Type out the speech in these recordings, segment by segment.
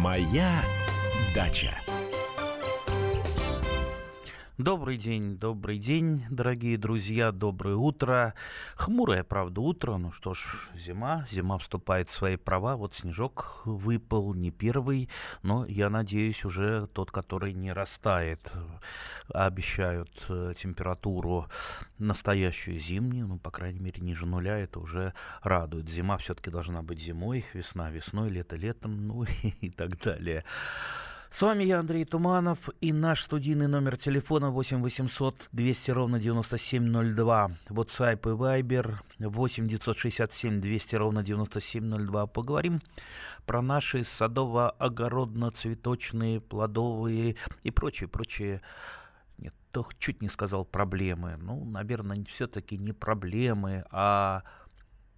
Моя дача. Добрый день, добрый день, дорогие друзья, доброе утро. Хмурое, правда, утро, ну что ж, зима, зима вступает в свои права. Вот снежок выпал, не первый, но я надеюсь уже тот, который не растает. Обещают э, температуру настоящую зимнюю, ну, по крайней мере, ниже нуля, это уже радует. Зима все-таки должна быть зимой, весна весной, лето летом, ну и так далее. С вами я, Андрей Туманов, и наш студийный номер телефона 8 800 200 ровно 9702. WhatsApp и Viber 8 967 200 ровно 9702. Поговорим про наши садово-огородно-цветочные, плодовые и прочие-прочие нет, то чуть не сказал проблемы. Ну, наверное, все-таки не проблемы, а,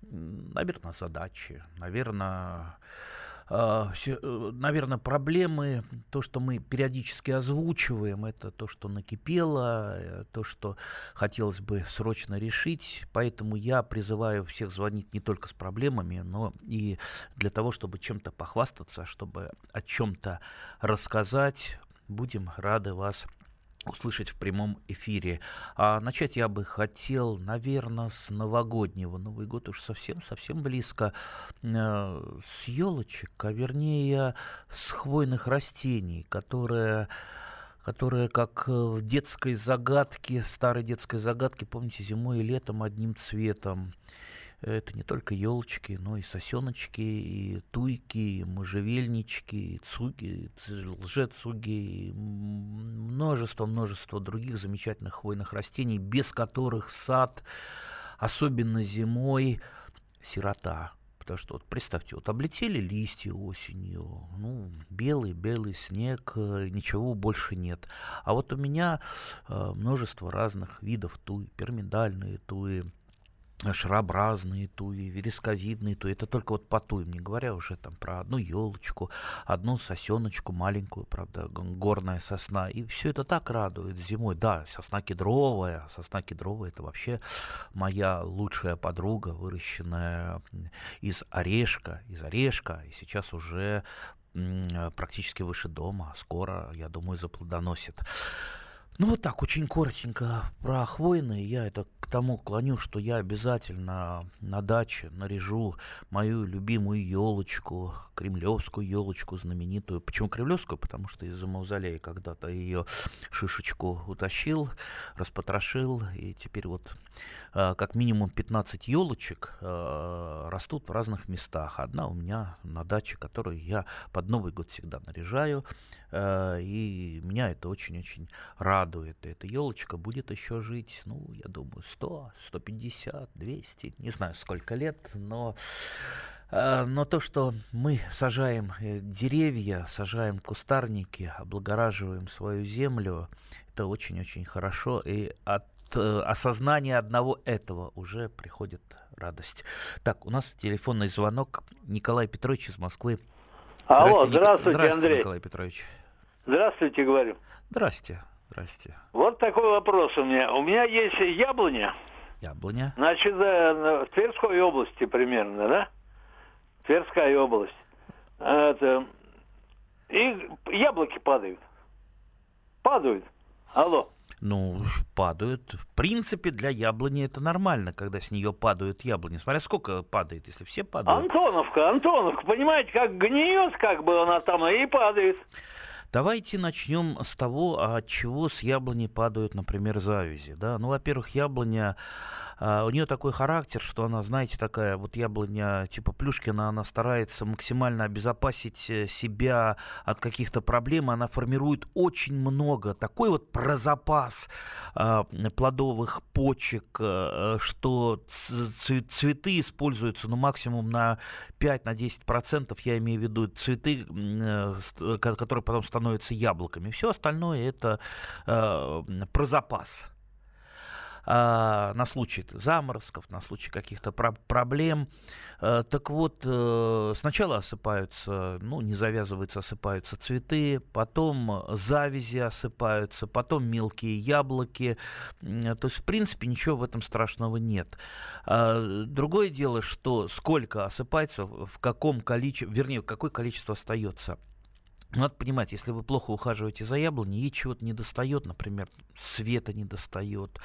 наверное, задачи. Наверное, наверное, проблемы, то, что мы периодически озвучиваем, это то, что накипело, э, то, что хотелось бы срочно решить. Поэтому я призываю всех звонить не только с проблемами, но и для того, чтобы чем-то похвастаться, чтобы о чем-то рассказать. Будем рады вас услышать в прямом эфире. А начать я бы хотел, наверное, с новогоднего. Новый год уж совсем-совсем близко. Э, с елочек, а вернее с хвойных растений, которые которые как в детской загадке, старой детской загадке, помните, зимой и летом одним цветом. Это не только елочки, но и сосеночки, и туйки, и можжевельнички, и цуги, лжецуги, и множество-множество других замечательных хвойных растений, без которых сад, особенно зимой, сирота. Потому что вот представьте, вот облетели листья осенью, ну, белый-белый снег, э, ничего больше нет. А вот у меня э, множество разных видов туи, пирамидальные туи, шарообразные туи, вересковидные туи. Это только вот по туям, не говоря уже там про одну елочку, одну сосеночку маленькую, правда, горная сосна. И все это так радует зимой. Да, сосна кедровая. Сосна кедровая это вообще моя лучшая подруга, выращенная из орешка, из орешка. И сейчас уже практически выше дома. Скоро, я думаю, заплодоносит. Ну вот так, очень коротенько про хвойные. Я это к тому клоню, что я обязательно на даче наряжу мою любимую елочку, кремлевскую елочку знаменитую. Почему кремлевскую? Потому что из-за мавзолея когда-то ее шишечку утащил, распотрошил, и теперь вот э, как минимум 15 елочек э, растут в разных местах. Одна у меня на даче, которую я под Новый год всегда наряжаю, и меня это очень-очень радует. И эта елочка будет еще жить, ну, я думаю, 100, 150, 200, не знаю сколько лет, но Э, но то, что мы сажаем э, деревья, сажаем кустарники, облагораживаем свою землю, это очень-очень хорошо. И от э, осознания одного этого уже приходит радость. Так, у нас телефонный звонок. Николай Петрович из Москвы. Алло, здравствуйте, здравствуйте Андрей. Николай Петрович. Здравствуйте, говорю. Здрасте, здрасте. Вот такой вопрос у меня. У меня есть яблоня. Яблоня. Значит, в Тверской области примерно, да? Тверская область. Это, и яблоки падают. Падают. Алло. Ну, падают. В принципе, для яблони это нормально, когда с нее падают яблони. Смотря сколько падает, если все падают. Антоновка, Антоновка, понимаете, как гниет, как бы она там и падает. Давайте начнем с того, от чего с яблони падают, например, завязи. Да? Ну, во-первых, яблоня а, у нее такой характер, что она, знаете, такая вот яблоня типа Плюшкина, она старается максимально обезопасить э, себя от каких-то проблем, она формирует очень много, такой вот прозапас э, плодовых почек, э, что цветы используются ну, максимум на 5-10%, я имею в виду цветы, э, которые потом становятся яблоками. Все остальное это э, прозапас а, на случай заморозков, на случай каких-то про- проблем. А, так вот, а, сначала осыпаются, ну, не завязываются, осыпаются цветы, потом завязи осыпаются, потом мелкие яблоки. То есть, в принципе, ничего в этом страшного нет. А, другое дело, что сколько осыпается, в каком количестве, вернее, какое количество остается. Надо понимать, если вы плохо ухаживаете за яблоней, ей чего-то не достает, например, света не достает,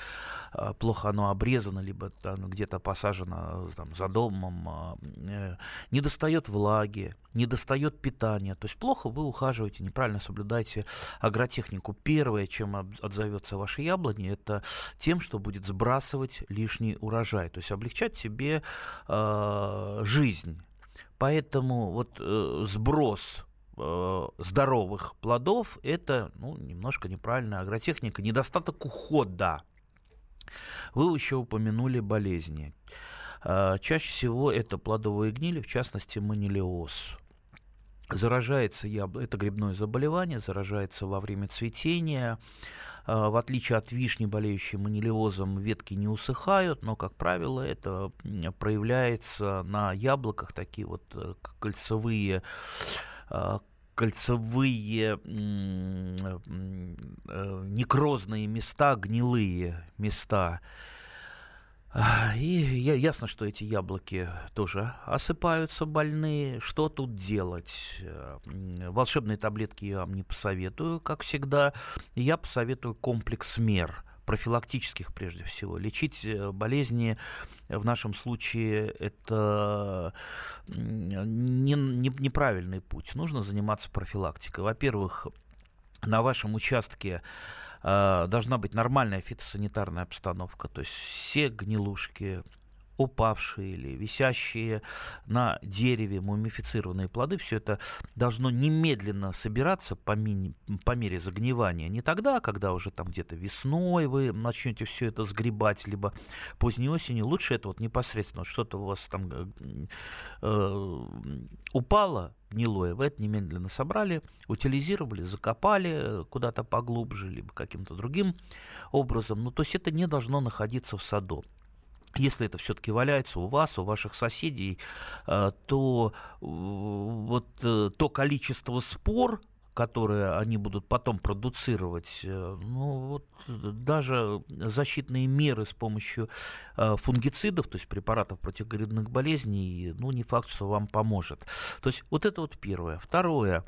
а, плохо оно обрезано, либо где-то посажено там, за домом, а, э, не достает влаги, не достает питания. То есть плохо вы ухаживаете, неправильно соблюдаете агротехнику. Первое, чем отзовется ваши яблони, это тем, что будет сбрасывать лишний урожай, то есть облегчать себе э, жизнь. Поэтому вот э, сброс Э, здоровых плодов, это ну, немножко неправильная агротехника, недостаток ухода. Вы еще упомянули болезни. Э, чаще всего это плодовые гнили, в частности манилиоз. Заражается яблоко, это грибное заболевание, заражается во время цветения. Э, в отличие от вишни, болеющей манилиозом, ветки не усыхают, но, как правило, это проявляется на яблоках, такие вот кольцевые Э, кольцевые э, некрозные места, гнилые места. И ясно, что эти яблоки тоже осыпаются больные. Что тут делать? Э, волшебные таблетки я вам не посоветую, как всегда. Я посоветую комплекс мер профилактических прежде всего. Лечить э, болезни в нашем случае это не, не, неправильный путь. Нужно заниматься профилактикой. Во-первых, на вашем участке э, должна быть нормальная фитосанитарная обстановка, то есть все гнилушки, упавшие или висящие на дереве мумифицированные плоды, все это должно немедленно собираться по, мини, по мере загнивания. Не тогда, когда уже там где-то весной вы начнете все это сгребать, либо поздней осенью. Лучше это вот непосредственно что-то у вас там э, э, упало, гнилое, вы это немедленно собрали, утилизировали, закопали куда-то поглубже, либо каким-то другим образом. Ну, то есть это не должно находиться в саду если это все-таки валяется у вас, у ваших соседей, э, то вот э, то количество спор, которые они будут потом продуцировать, э, ну вот даже защитные меры с помощью фунгицидов, то есть препаратов против грибных болезней, ну не факт, что вам поможет. То есть вот это вот первое. Второе.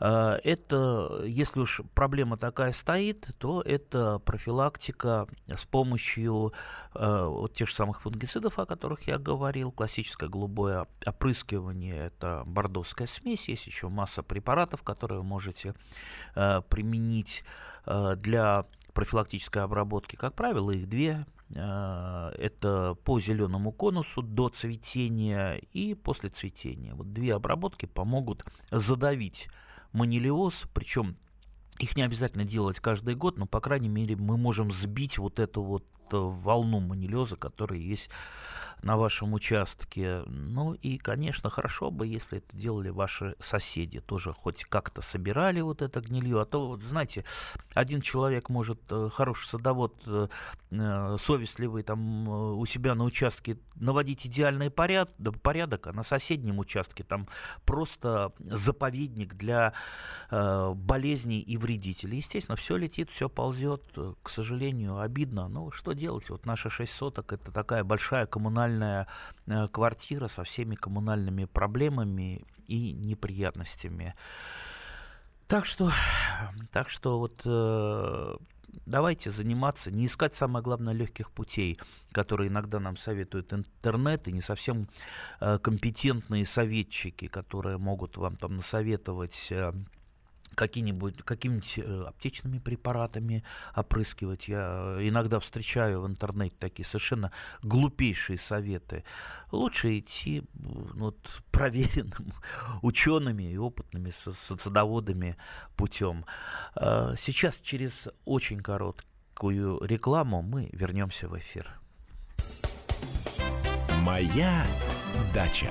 Э, это, если уж проблема такая стоит, то это профилактика с помощью э, вот тех же самых фунгицидов, о которых я говорил, классическое голубое опрыскивание, это бордовская смесь, есть еще масса препаратов, которые вы можете э, применить для профилактической обработки. Как правило, их две. Это по зеленому конусу до цветения и после цветения. Вот две обработки помогут задавить манилиоз, причем их не обязательно делать каждый год, но, по крайней мере, мы можем сбить вот эту вот э, волну манилиоза, которая есть на вашем участке. Ну и, конечно, хорошо бы, если это делали ваши соседи, тоже хоть как-то собирали вот это гнилье, а то, вот, знаете, один человек может, э, хороший садовод, э, э, совестливый там у себя на участке наводить идеальный поряд, порядок, а на соседнем участке там просто заповедник для болезней и вредителей. Естественно, все летит, все ползет, к сожалению, обидно. Ну, что делать? Вот наши 6 соток – это такая большая коммунальная коммунальная э, квартира со всеми коммунальными проблемами и неприятностями. Так что, так что вот э, давайте заниматься, не искать самое главное легких путей, которые иногда нам советуют интернет и не совсем э, компетентные советчики, которые могут вам там насоветовать какими-нибудь какими-нибудь э, аптечными препаратами опрыскивать. Я иногда встречаю в интернете такие совершенно глупейшие советы. Лучше идти ну, вот, проверенным учеными и опытными садоводами путем. А, сейчас через очень короткую рекламу мы вернемся в эфир. Моя дача.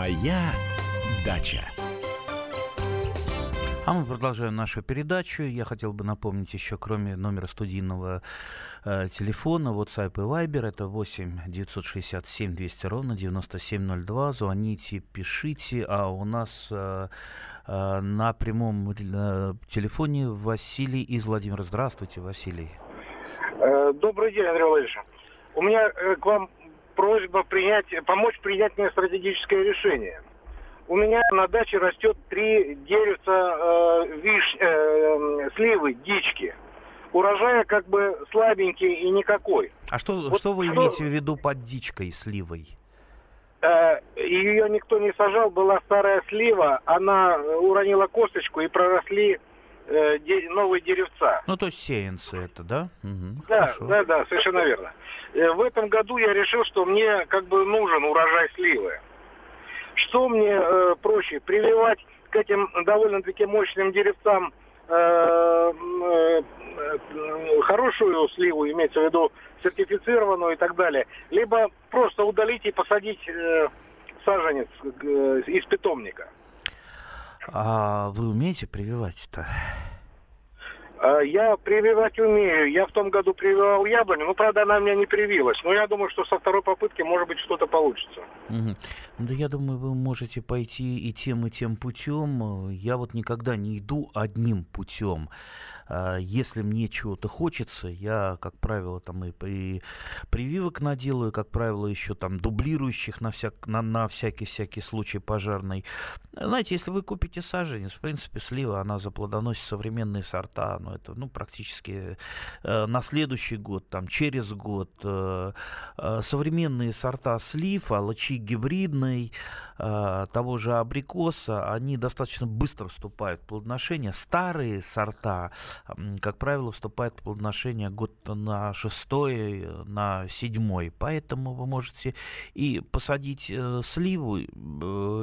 Моя дача. А мы продолжаем нашу передачу. Я хотел бы напомнить еще, кроме номера студийного э, телефона, WhatsApp и Viber, это 8 967 200 ровно 9702. Звоните, пишите. А у нас э, э, на прямом э, телефоне Василий из Владимира. Здравствуйте, Василий. Э, Добрый день, Андрей Владимирович. У меня э, к вам просьба принять, помочь принять мне стратегическое решение. У меня на даче растет три деревца э, виш, э, сливы, дички. Урожая как бы слабенький и никакой. А что, Вот что вы что- имеете в виду под дичкой, сливой? Э, ее никто не сажал, была старая слива, она уронила косточку и проросли э, де- новые деревца. Ну, то есть сеянцы это, да? Мгм, Да, хорошо. да, да, совершенно верно. Э, В этом году я решил, что мне как бы нужен урожай сливы. Что мне э, проще, прививать к этим довольно-таки мощным деревцам э, э, хорошую сливу, имеется в виду сертифицированную и так далее, либо просто удалить и посадить э, саженец э, из питомника. А вы умеете прививать-то? А, Я прививать умею. Я в том году прививал яблоню, но, правда, она у меня не привилась. Но я думаю, что со второй попытки, может быть, что-то получится. Ну, Да я думаю, вы можете пойти и тем, и тем путем. Я вот никогда не иду одним путем. А, Если мне чего-то хочется, я, как правило, там и, и прививок наделаю, как правило, еще там дублирующих на, всяк, на, на всякий-всякий случай пожарный. Знаете, если вы купите саженец, в принципе, слива, она заплодоносит современные сорта, но это, ну, практически э, на следующий год, там, через год. э, э, современные сорта слив, алычи гибридной, э, того же абрикоса, они достаточно быстро вступают в плодоношение. Старые сорта, как правило, вступают в плодоношение год на шестой, на седьмой. Поэтому вы можете и посадить э, сливу э,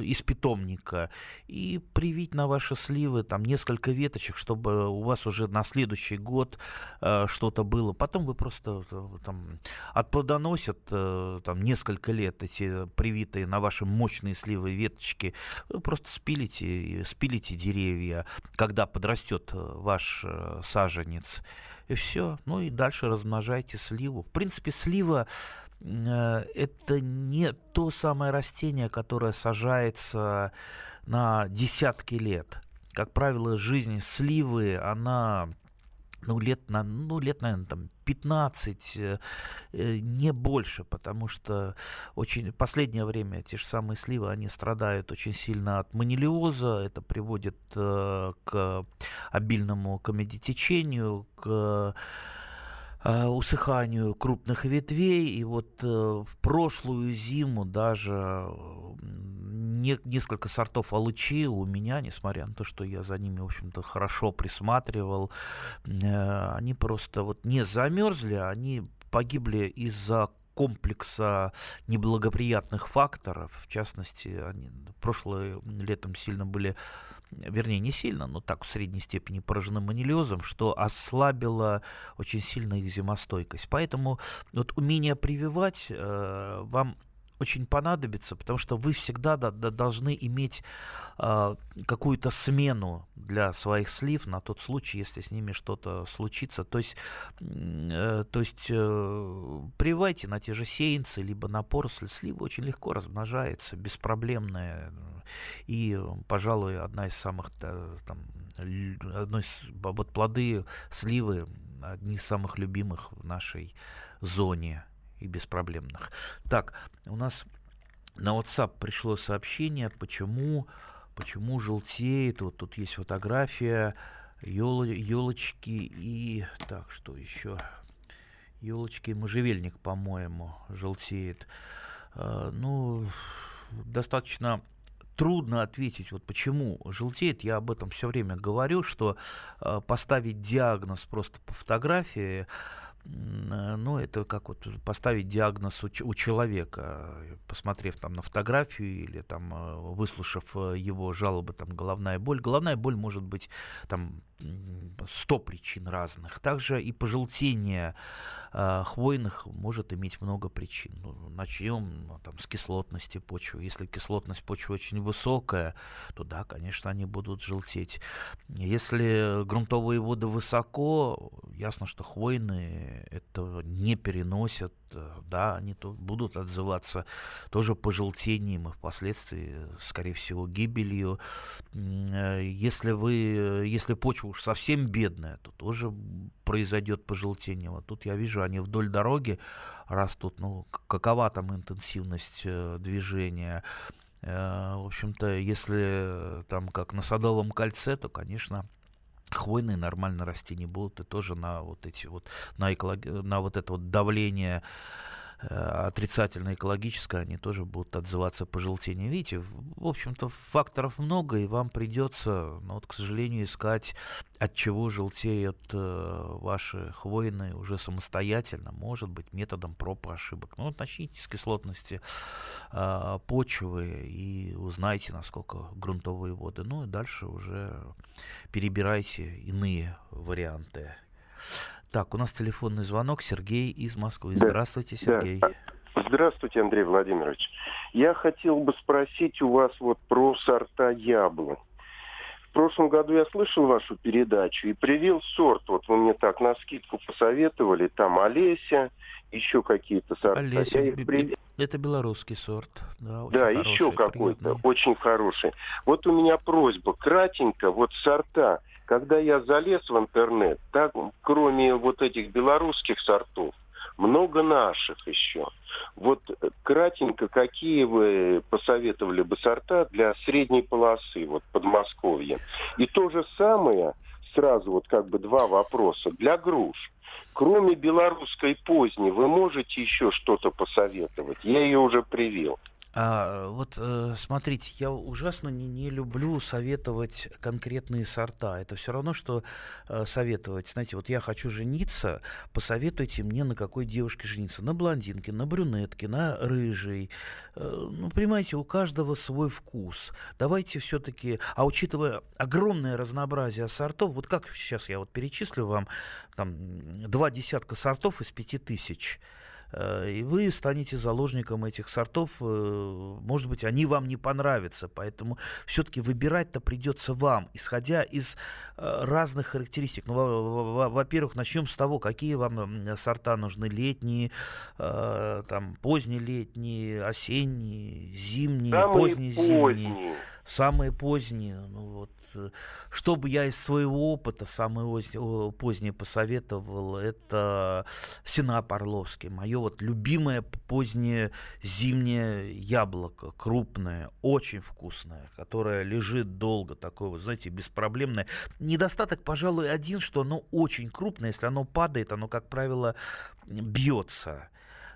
из питомника и привить на ваши сливы там несколько веточек, чтобы у вас уже на следующий год э, что-то было. Потом вы просто там отплодоносят э, там несколько лет эти привитые на ваши мощные сливы веточки. Вы просто спилите, и- спилите деревья, когда подрастет э, ваш э, саженец. И все. Ну и дальше размножайте сливу. В принципе, слива э, это не то самое растение, которое сажается на десятки лет. Как правило, жизнь сливы, она ну, лет, на, ну, лет, наверное, там 15, э, э, не больше, потому что очень, последнее время те же самые сливы, они страдают очень сильно от манилиоза, это приводит э, к обильному комедитечению, к усыханию крупных ветвей. И вот в прошлую зиму даже не- несколько сортов алычи у меня, несмотря на то, что я за ними, в общем-то, хорошо присматривал, э, они просто вот не замерзли, они погибли из-за комплекса неблагоприятных факторов. В частности, они прошлым летом сильно были вернее, не сильно, но так в средней степени поражены манилиозом, что ослабило очень сильно их зимостойкость. Поэтому вот умение прививать э, вам очень понадобится, потому что вы всегда да- да- должны иметь э, какую-то смену для своих слив на тот случай, если с ними что-то случится. То есть, э, то есть э, прививайте на те же сеянцы, либо на поросль. Слива очень легко размножается, беспроблемная. И, пожалуй, одна из самых э, там, лю- одно из, вот плоды сливы одни из самых любимых в нашей зоне и беспроблемных. Так, у нас на WhatsApp пришло сообщение, почему, почему желтеет. Вот тут есть фотография елочки и... Так, что еще? Елочки и можжевельник, по-моему, желтеет. Э, Ну, достаточно трудно ответить, вот почему желтеет. Я об этом все время говорю, что э, поставить диагноз просто по фотографии ну, это как вот поставить диагноз у, человека, посмотрев там на фотографию или там выслушав его жалобы, там головная боль. Головная боль может быть там 100 причин разных. Также и пожелтение э, хвойных может иметь много причин. Ну, начнем ну, там, с кислотности почвы. Если кислотность почвы очень высокая, то да, конечно, они будут желтеть. Если грунтовые воды высоко, ясно, что хвойные это не переносят Э, да, они то будут отзываться тоже пожелтением и впоследствии, скорее всего, гибелью. Э, если вы, если почва уж совсем бедная, то тоже произойдет пожелтение. Вот тут я вижу, они вдоль дороги растут. Ну, какова там интенсивность э, движения? В общем-то, если там как на Садовом кольце, то, конечно, хвойные нормально расти не будут, и тоже на вот эти вот, на, эколог... на вот это вот давление отрицательно экологическое, они тоже будут отзываться по желтению. Видите, в общем-то, факторов много, и вам придется, ну, вот, к сожалению, искать, от чего желтеют э, ваши хвойные уже самостоятельно, может быть, методом проб и ошибок. Ну, вот начните с кислотности э, почвы и узнайте, насколько грунтовые воды. Ну, и дальше уже перебирайте иные варианты. Так, у нас телефонный звонок. Сергей из Москвы. Да. Здравствуйте, Сергей. Да. Здравствуйте, Андрей Владимирович. Я хотел бы спросить у вас вот про сорта яблок. В прошлом году я слышал вашу передачу и привил сорт. Вот вы мне так на скидку посоветовали. Там Олеся, еще какие-то сорта. Олеся, прив... это белорусский сорт. Да, да хороший, еще какой-то, очень хороший. Вот у меня просьба, кратенько, вот сорта когда я залез в интернет, так, кроме вот этих белорусских сортов, много наших еще. Вот э, кратенько, какие вы посоветовали бы сорта для средней полосы, вот Подмосковья? И то же самое, сразу вот как бы два вопроса, для груш. Кроме белорусской поздней, вы можете еще что-то посоветовать? Я ее уже привел. А, вот э, смотрите, я ужасно не, не люблю советовать конкретные сорта. Это все равно, что э, советовать. Знаете, вот я хочу жениться, посоветуйте мне, на какой девушке жениться. На блондинке, на брюнетке, на рыжей. Э, ну, понимаете, у каждого свой вкус. Давайте все-таки, а учитывая огромное разнообразие сортов, вот как сейчас я вот перечислю вам, там, два десятка сортов из пяти тысяч – и вы станете заложником этих сортов. Э, может быть, они вам не понравятся, поэтому все-таки выбирать-то придется вам, исходя из э, разных характеристик. Ну, во-первых, начнем с того, какие вам сорта нужны летние, там, поздние летние, осенние, зимние, Самые поздние зимние. Самые поздние, ну вот, что бы я из своего опыта самое позднее посоветовал, это Сенап Орловский, мое вот любимое позднее зимнее яблоко, крупное, очень вкусное, которое лежит долго, такое, вот, знаете, беспроблемное. Недостаток, пожалуй, один, что оно очень крупное, если оно падает, оно, как правило, бьется.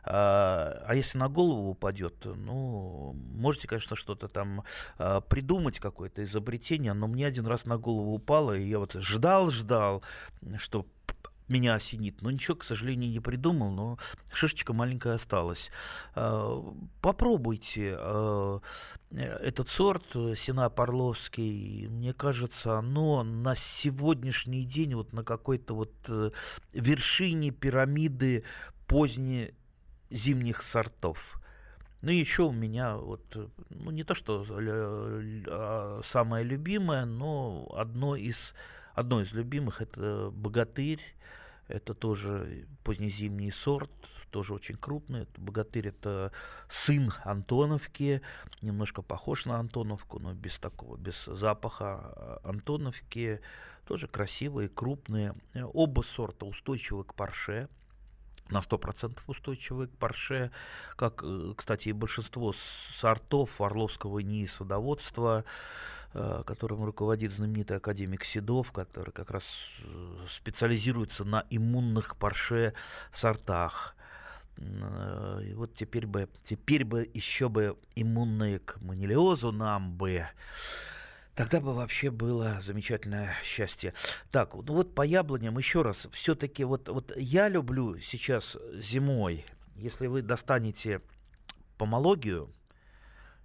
А, а если на голову упадет, ну, можете, конечно, что-то там а, придумать, какое-то изобретение, но мне один раз на голову упало, и я вот ждал-ждал, что меня осенит. Но ничего, к сожалению, не придумал, но шишечка маленькая осталась. А, попробуйте этот сорт, Сена Парловский, мне кажется, оно на сегодняшний день вот на какой-то вот э, вершине пирамиды поздней зимних сортов. Ну, еще у меня вот, ну, не то что а самое любимое, но одно из, одно из любимых это богатырь. Это тоже позднезимний сорт, тоже очень крупный. Это богатырь это сын Антоновки, немножко похож на Антоновку, но без такого, без запаха Антоновки. Тоже красивые, крупные. Оба сорта устойчивы к парше на 100% устойчивый к парше, как, э, кстати, и большинство сортов Орловского НИИ садоводства, э, которым руководит знаменитый академик Седов, который как раз э, специализируется на иммунных парше сортах. И вот теперь бы, теперь бы еще бы иммунные к манилиозу нам бы. Тогда бы вообще было замечательное счастье. Так, ну вот по яблоням еще раз. Все-таки вот, вот я люблю сейчас зимой, если вы достанете помологию,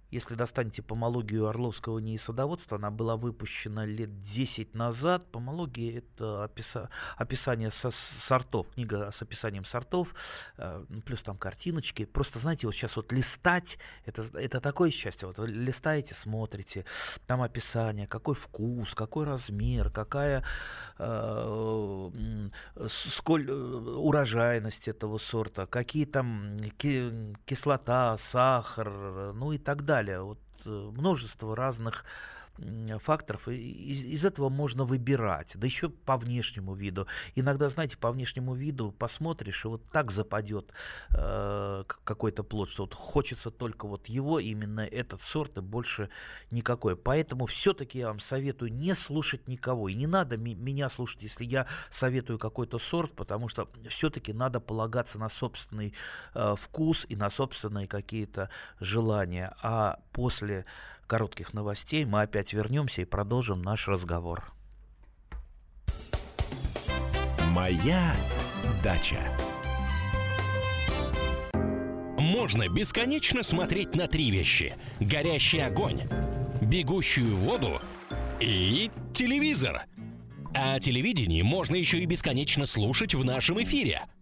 если достанете помологию Орловского НИИ садоводства, она была выпущена лет 10 назад. Помология – это описа, описание со, сортов, книга с описанием сортов, э, ну, плюс там картиночки. Просто, знаете, вот сейчас вот листать, это, это такое счастье. Вот вы листаете, смотрите, там описание, какой вкус, какой размер, какая э, сколь, э, урожайность этого сорта, какие там ки, кислота, сахар, ну и так далее далее. Вот э, множество разных факторов, и из, из этого можно выбирать, да еще по внешнему виду. Иногда, знаете, по внешнему виду посмотришь, и вот так западет э, какой-то плод, что вот хочется только вот его, именно этот сорт, и больше никакой. Поэтому все-таки я вам советую не слушать никого, и не надо меня слушать, если я советую какой-то сорт, потому что все-таки надо полагаться на собственный э, вкус и на собственные какие-то желания. А после коротких новостей мы опять вернемся и продолжим наш разговор. Моя дача. Можно бесконечно смотреть на три вещи. Горящий огонь, бегущую воду и телевизор. А о телевидении можно еще и бесконечно слушать в нашем эфире –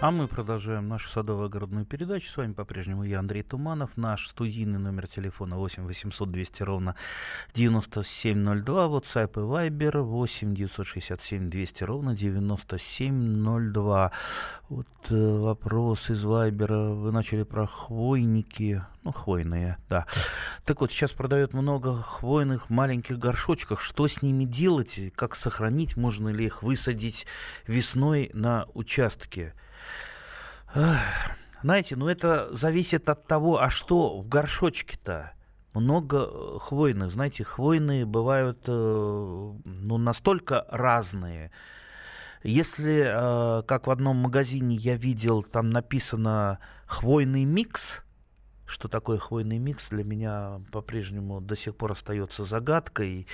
А мы продолжаем нашу садово-огородную передачу. С вами по-прежнему я, Андрей Туманов. Наш студийный номер телефона 8 800 200 ровно 9702. WhatsApp и Viber 8 967 200 ровно 9702. Вот э, вопрос из Viber. Вы начали про хвойники. Ну, хвойные, да. Так вот, сейчас продают много хвойных маленьких горшочков. Что с ними делать? Как сохранить? Можно ли их высадить весной на участке? Знаете, ну это зависит от того, а что в горшочке-то? Много э, хвойных, знаете, хвойные бывают э, ну, настолько разные. Если, э, как в одном магазине я видел, там написано хвойный микс, что такое хвойный микс, для меня по-прежнему до сих пор остается загадкой.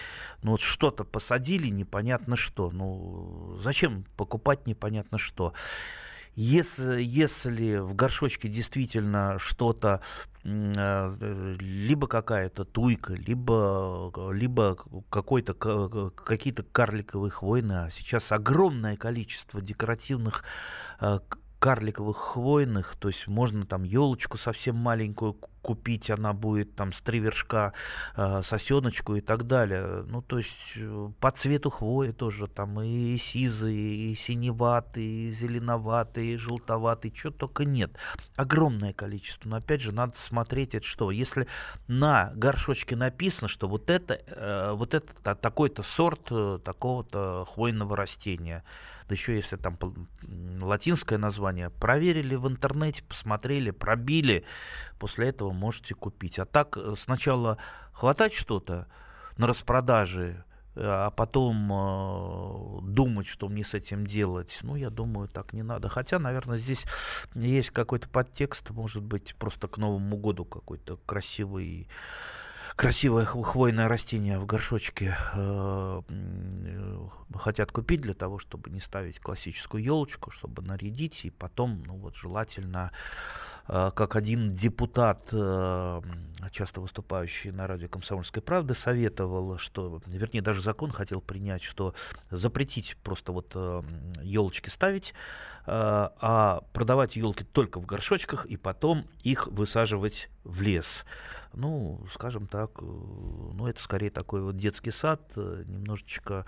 Ну вот что-то посадили, непонятно что. Ну зачем покупать непонятно что? Если, если в горшочке действительно что-то, э, либо какая-то туйка, либо, либо какой-то, какие-то карликовые хвойны, а сейчас огромное количество декоративных э, карликовых хвойных, то есть можно там елочку совсем маленькую купить, она будет там с три вершка, э, сосеночку и так далее. Ну, то есть э, по цвету хвои тоже там и сизые, и синеватые, и зеленоватые, и желтоватые, чего только нет. Огромное количество. Но опять же, надо смотреть, это что. Если на горшочке написано, что вот это, э, вот это такой-то сорт э, такого-то хвойного растения, да еще если там латинское название, проверили в интернете, посмотрели, пробили, после этого можете купить. А так э, сначала хватать что-то на распродаже, э, а потом э, думать, что мне с этим делать, ну, я думаю, так не надо. Хотя, наверное, здесь есть какой-то подтекст, может быть, просто к Новому году какой-то красивый красивое хвойное растение в горшочке э, хотят купить для того, чтобы не ставить классическую елочку, чтобы нарядить и потом, ну вот, желательно э, как один депутат, э, часто выступающий на радио «Комсомольской правды», советовал, что, вернее, даже закон хотел принять, что запретить просто вот елочки ставить, а продавать елки только в горшочках и потом их высаживать в лес. Ну, скажем так, э, ну, это скорее такой вот детский сад, э, немножечко,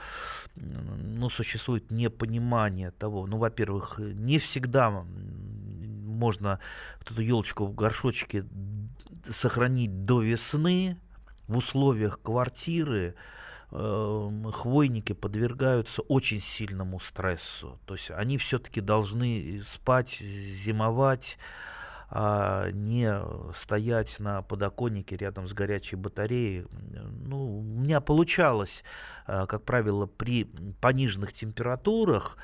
ну, существует непонимание того, ну, во-первых, не всегда можно вот эту елочку в горшочке сохранить до весны в условиях квартиры, э, хвойники подвергаются очень сильному стрессу. То есть они все-таки должны спать, зимовать, а не стоять на подоконнике рядом с горячей батареей. Ну, у меня получалось, э, как правило, при пониженных температурах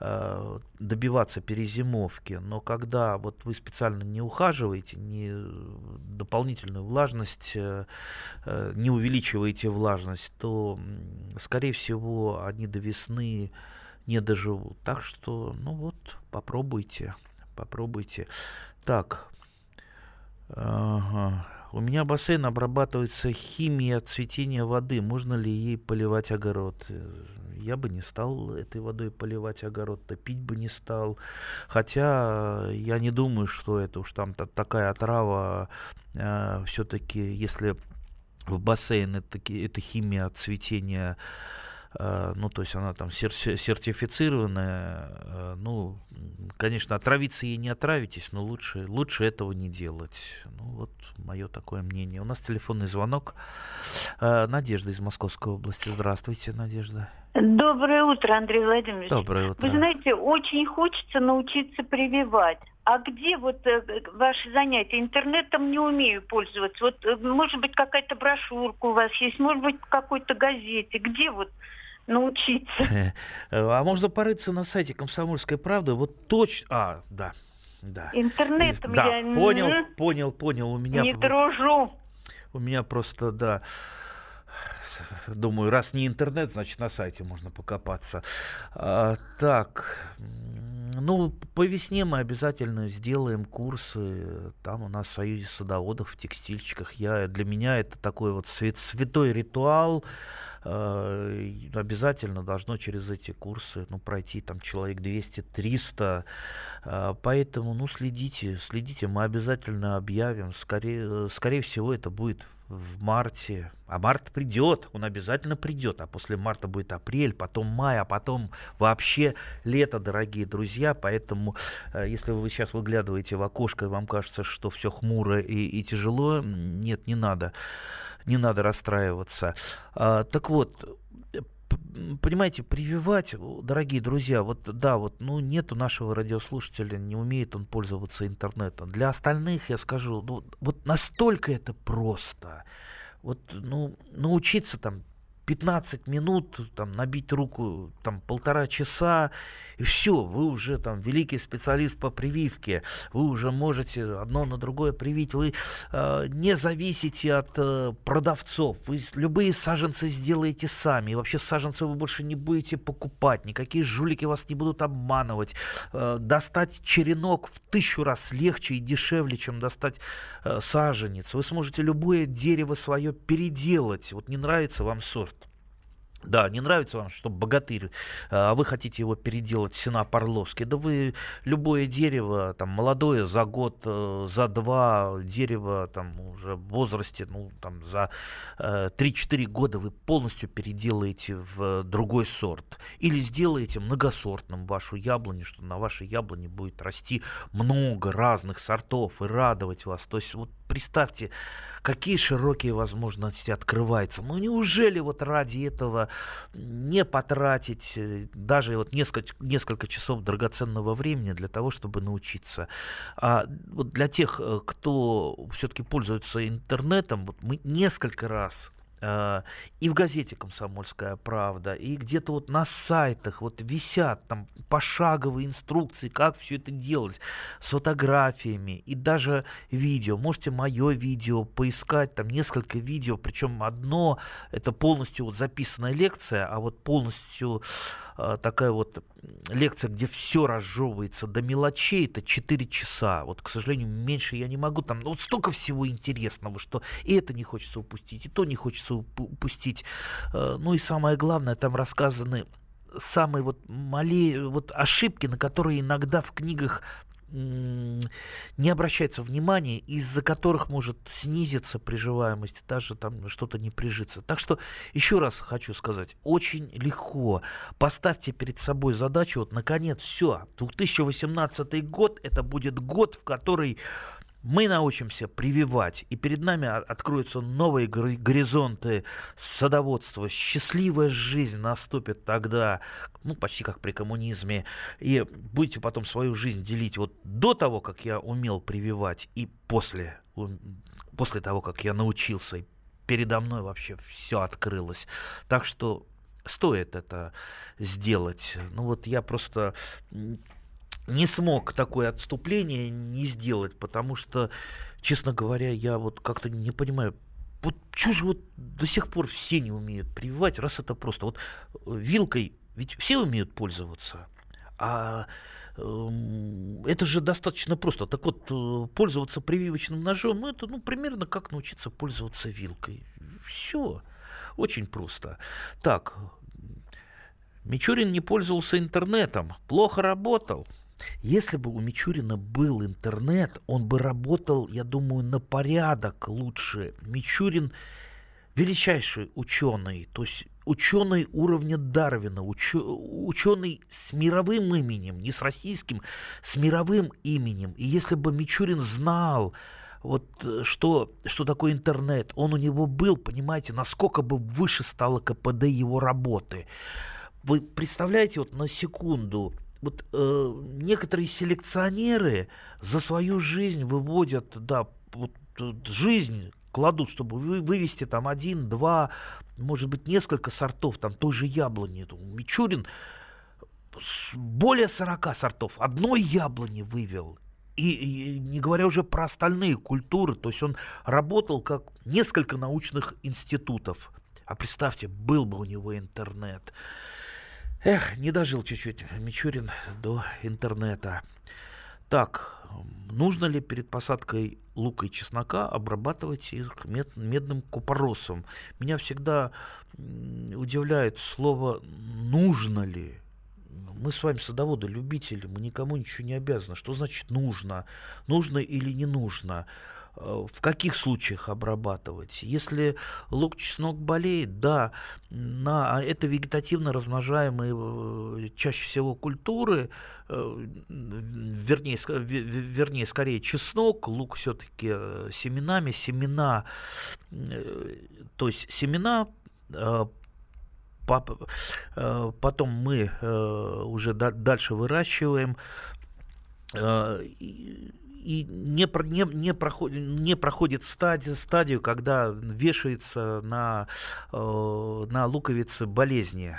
э, добиваться перезимовки, но когда вот вы специально не ухаживаете, не дополнительную влажность, э, не увеличиваете влажность, то, скорее всего, они до весны не доживут. Так что, ну вот, попробуйте, попробуйте. Так. Ага. У меня бассейн обрабатывается химией цветения воды. Можно ли ей поливать огород? Я бы не стал этой водой поливать огород, топить бы не стал. Хотя я не думаю, что это уж там такая отрава. А, все-таки, если в бассейн это, это химия цветения Э, ну, то есть она там сертифицированная, э, ну, конечно, отравиться ей не отравитесь, но лучше, лучше этого не делать. Ну, вот мое такое мнение. У нас телефонный звонок. Э, Надежда из Московской области. Здравствуйте, Надежда. Доброе утро, Андрей Владимирович. Доброе утро. Вы знаете, очень хочется научиться прививать. А где вот э, ваши занятия? Интернетом не умею пользоваться. Вот, э, может быть, какая-то брошюрка у вас есть, может быть, в какой-то газете. Где вот научиться. А можно порыться на сайте Комсомольской правды. Вот точно... А, да. Да. Интернетом да, я понял, понял, понял. У меня не дружу. У меня просто, да, думаю, раз не интернет, значит на сайте можно покопаться. А, так, ну, по весне мы обязательно сделаем курсы. Там у нас в Союзе садоводов, в текстильщиках. Я, для меня это такой вот свят, святой ритуал. Э, обязательно должно через эти курсы ну, пройти там человек 200-300. Э, поэтому ну, следите, следите, мы обязательно объявим. Скорее, скорее всего, это будет в марте. А март придет, он обязательно придет. А после марта будет апрель, потом май, а потом вообще лето, дорогие друзья. Поэтому, э, если вы сейчас выглядываете в окошко и вам кажется, что все хмуро и, и тяжело, нет, не надо не надо расстраиваться. А, так вот, понимаете, прививать, дорогие друзья, вот да, вот, ну, нету нашего радиослушателя, не умеет он пользоваться интернетом. Для остальных я скажу, ну, вот настолько это просто. Вот, ну, научиться там 15 минут, там, набить руку, там, полтора часа, и все, вы уже там великий специалист по прививке, вы уже можете одно на другое привить, вы э, не зависите от э, продавцов, вы любые саженцы сделаете сами, и вообще саженцы вы больше не будете покупать, никакие жулики вас не будут обманывать, э, достать черенок в тысячу раз легче и дешевле, чем достать э, саженец, вы сможете любое дерево свое переделать, вот не нравится вам сорт, да, не нравится вам, что богатырь, а вы хотите его переделать Сена Парловский. Да вы любое дерево, там, молодое, за год, э, за два дерево, там, уже в возрасте, ну, там, за э, 3-4 года вы полностью переделаете в другой сорт. Или сделаете многосортным вашу яблоню, что на вашей яблоне будет расти много разных сортов и радовать вас. То есть вот представьте, какие широкие возможности открываются. Ну неужели вот ради этого не потратить э, даже вот несколько, несколько часов драгоценного времени для того, чтобы научиться? А вот для тех, э, кто все-таки пользуется интернетом, вот мы несколько раз и в газете «Комсомольская правда», и где-то вот на сайтах вот висят там пошаговые инструкции, как все это делать, с фотографиями и даже видео. Можете мое видео поискать, там несколько видео, причем одно это полностью вот записанная лекция, а вот полностью такая вот лекция, где все разжевывается до мелочей, это 4 часа. Вот, к сожалению, меньше я не могу. Там ну, вот столько всего интересного, что и это не хочется упустить, и то не хочется упустить. Э, ну и самое главное, там рассказаны самые вот малее вот ошибки, на которые иногда в книгах не обращается внимания, из-за которых может снизиться приживаемость, даже там что-то не прижиться. Так что еще раз хочу сказать, очень легко. Поставьте перед собой задачу, вот наконец, все, 2018 год, это будет год, в который мы научимся прививать, и перед нами откроются новые горизонты садоводства, счастливая жизнь наступит тогда, ну, почти как при коммунизме, и будете потом свою жизнь делить вот до того, как я умел прививать, и после, после того, как я научился, и передо мной вообще все открылось. Так что стоит это сделать. Ну вот я просто не смог такое отступление не сделать, потому что, честно говоря, я вот как-то не понимаю, вот чушь вот до сих пор все не умеют прививать, раз это просто. Вот э, вилкой ведь все умеют пользоваться, а э, это же достаточно просто. Так вот, э, пользоваться прививочным ножом, ну, это ну, примерно как научиться пользоваться вилкой. Все. Очень просто. Так, Мичурин не пользовался интернетом, плохо работал. Если бы у Мичурина был интернет, он бы работал, я думаю, на порядок лучше. Мичурин величайший ученый, то есть ученый уровня Дарвина, уч, ученый с мировым именем, не с российским, с мировым именем. И если бы Мичурин знал, вот что, что такое интернет, он у него был, понимаете, насколько бы выше стало КПД его работы. Вы представляете, вот на секунду, вот э, некоторые селекционеры за свою жизнь выводят, да, вот э, жизнь кладут, чтобы вы, вывести там один, два, может быть, несколько сортов, там той же яблони. Мичурин более 40 сортов одной яблони вывел. И, и не говоря уже про остальные культуры, то есть он работал как несколько научных институтов. А представьте, был бы у него интернет. Эх, не дожил чуть-чуть Мичурин до интернета. Так, нужно ли перед посадкой лука и чеснока обрабатывать их мед, медным купоросом? Меня всегда удивляет слово «нужно ли». Мы с вами садоводы, любители, мы никому ничего не обязаны. Что значит нужно? Нужно или не нужно? Э, в каких случаях обрабатывать. Если лук чеснок болеет, да, на, а это вегетативно размножаемые э, чаще всего культуры, э, вернее, вернее, скорее чеснок, лук все-таки семенами, семена, то есть семена потом мы уже дальше выращиваем не, не, не, проход, не проходит стадию, стадию, когда вешается на, э, на луковицы болезни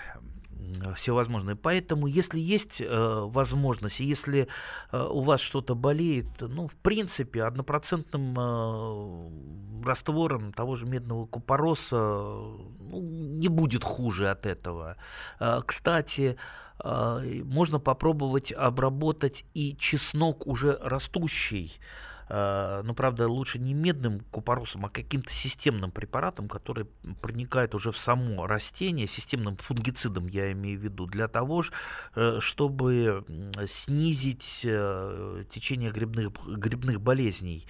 всевозможные. Поэтому, если есть э, возможность, если э, у вас что-то болеет, ну, в принципе, однопроцентным э, раствором того же медного купороса ну, не будет хуже от этого. Э, кстати, можно попробовать обработать и чеснок уже растущий. А, но, правда, лучше не медным купоросом, а каким-то системным препаратом, который проникает уже в само растение, системным фунгицидом я имею в виду, для того, э, чтобы снизить э, течение грибных, грибных болезней.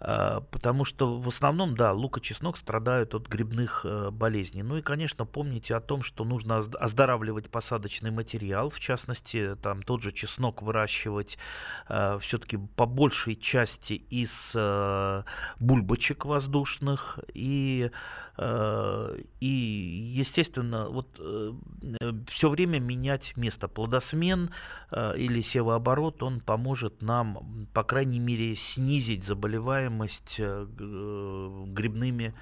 А, потому что в основном, да, лук и чеснок страдают от грибных э, болезней. Ну и, конечно, помните о том, что нужно оздоравливать посадочный материал, в частности, там тот же чеснок выращивать э, все-таки по большей части из э, бульбочек воздушных и и, естественно, вот все время менять место. Плодосмен или севооборот, он поможет нам, по крайней мере, снизить заболеваемость грибными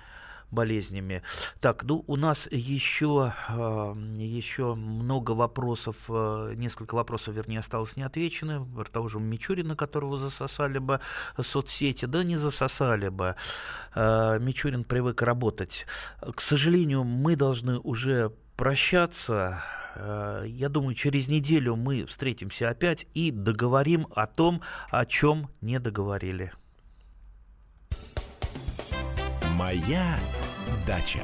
болезнями. Так, ну у нас еще, еще много вопросов, несколько вопросов, вернее, осталось неотвечены. Того же Мичурина, которого засосали бы соцсети, да не засосали бы. Мичурин привык работать. К сожалению, мы должны уже прощаться. Я думаю, через неделю мы встретимся опять и договорим о том, о чем не договорили. Моя дача.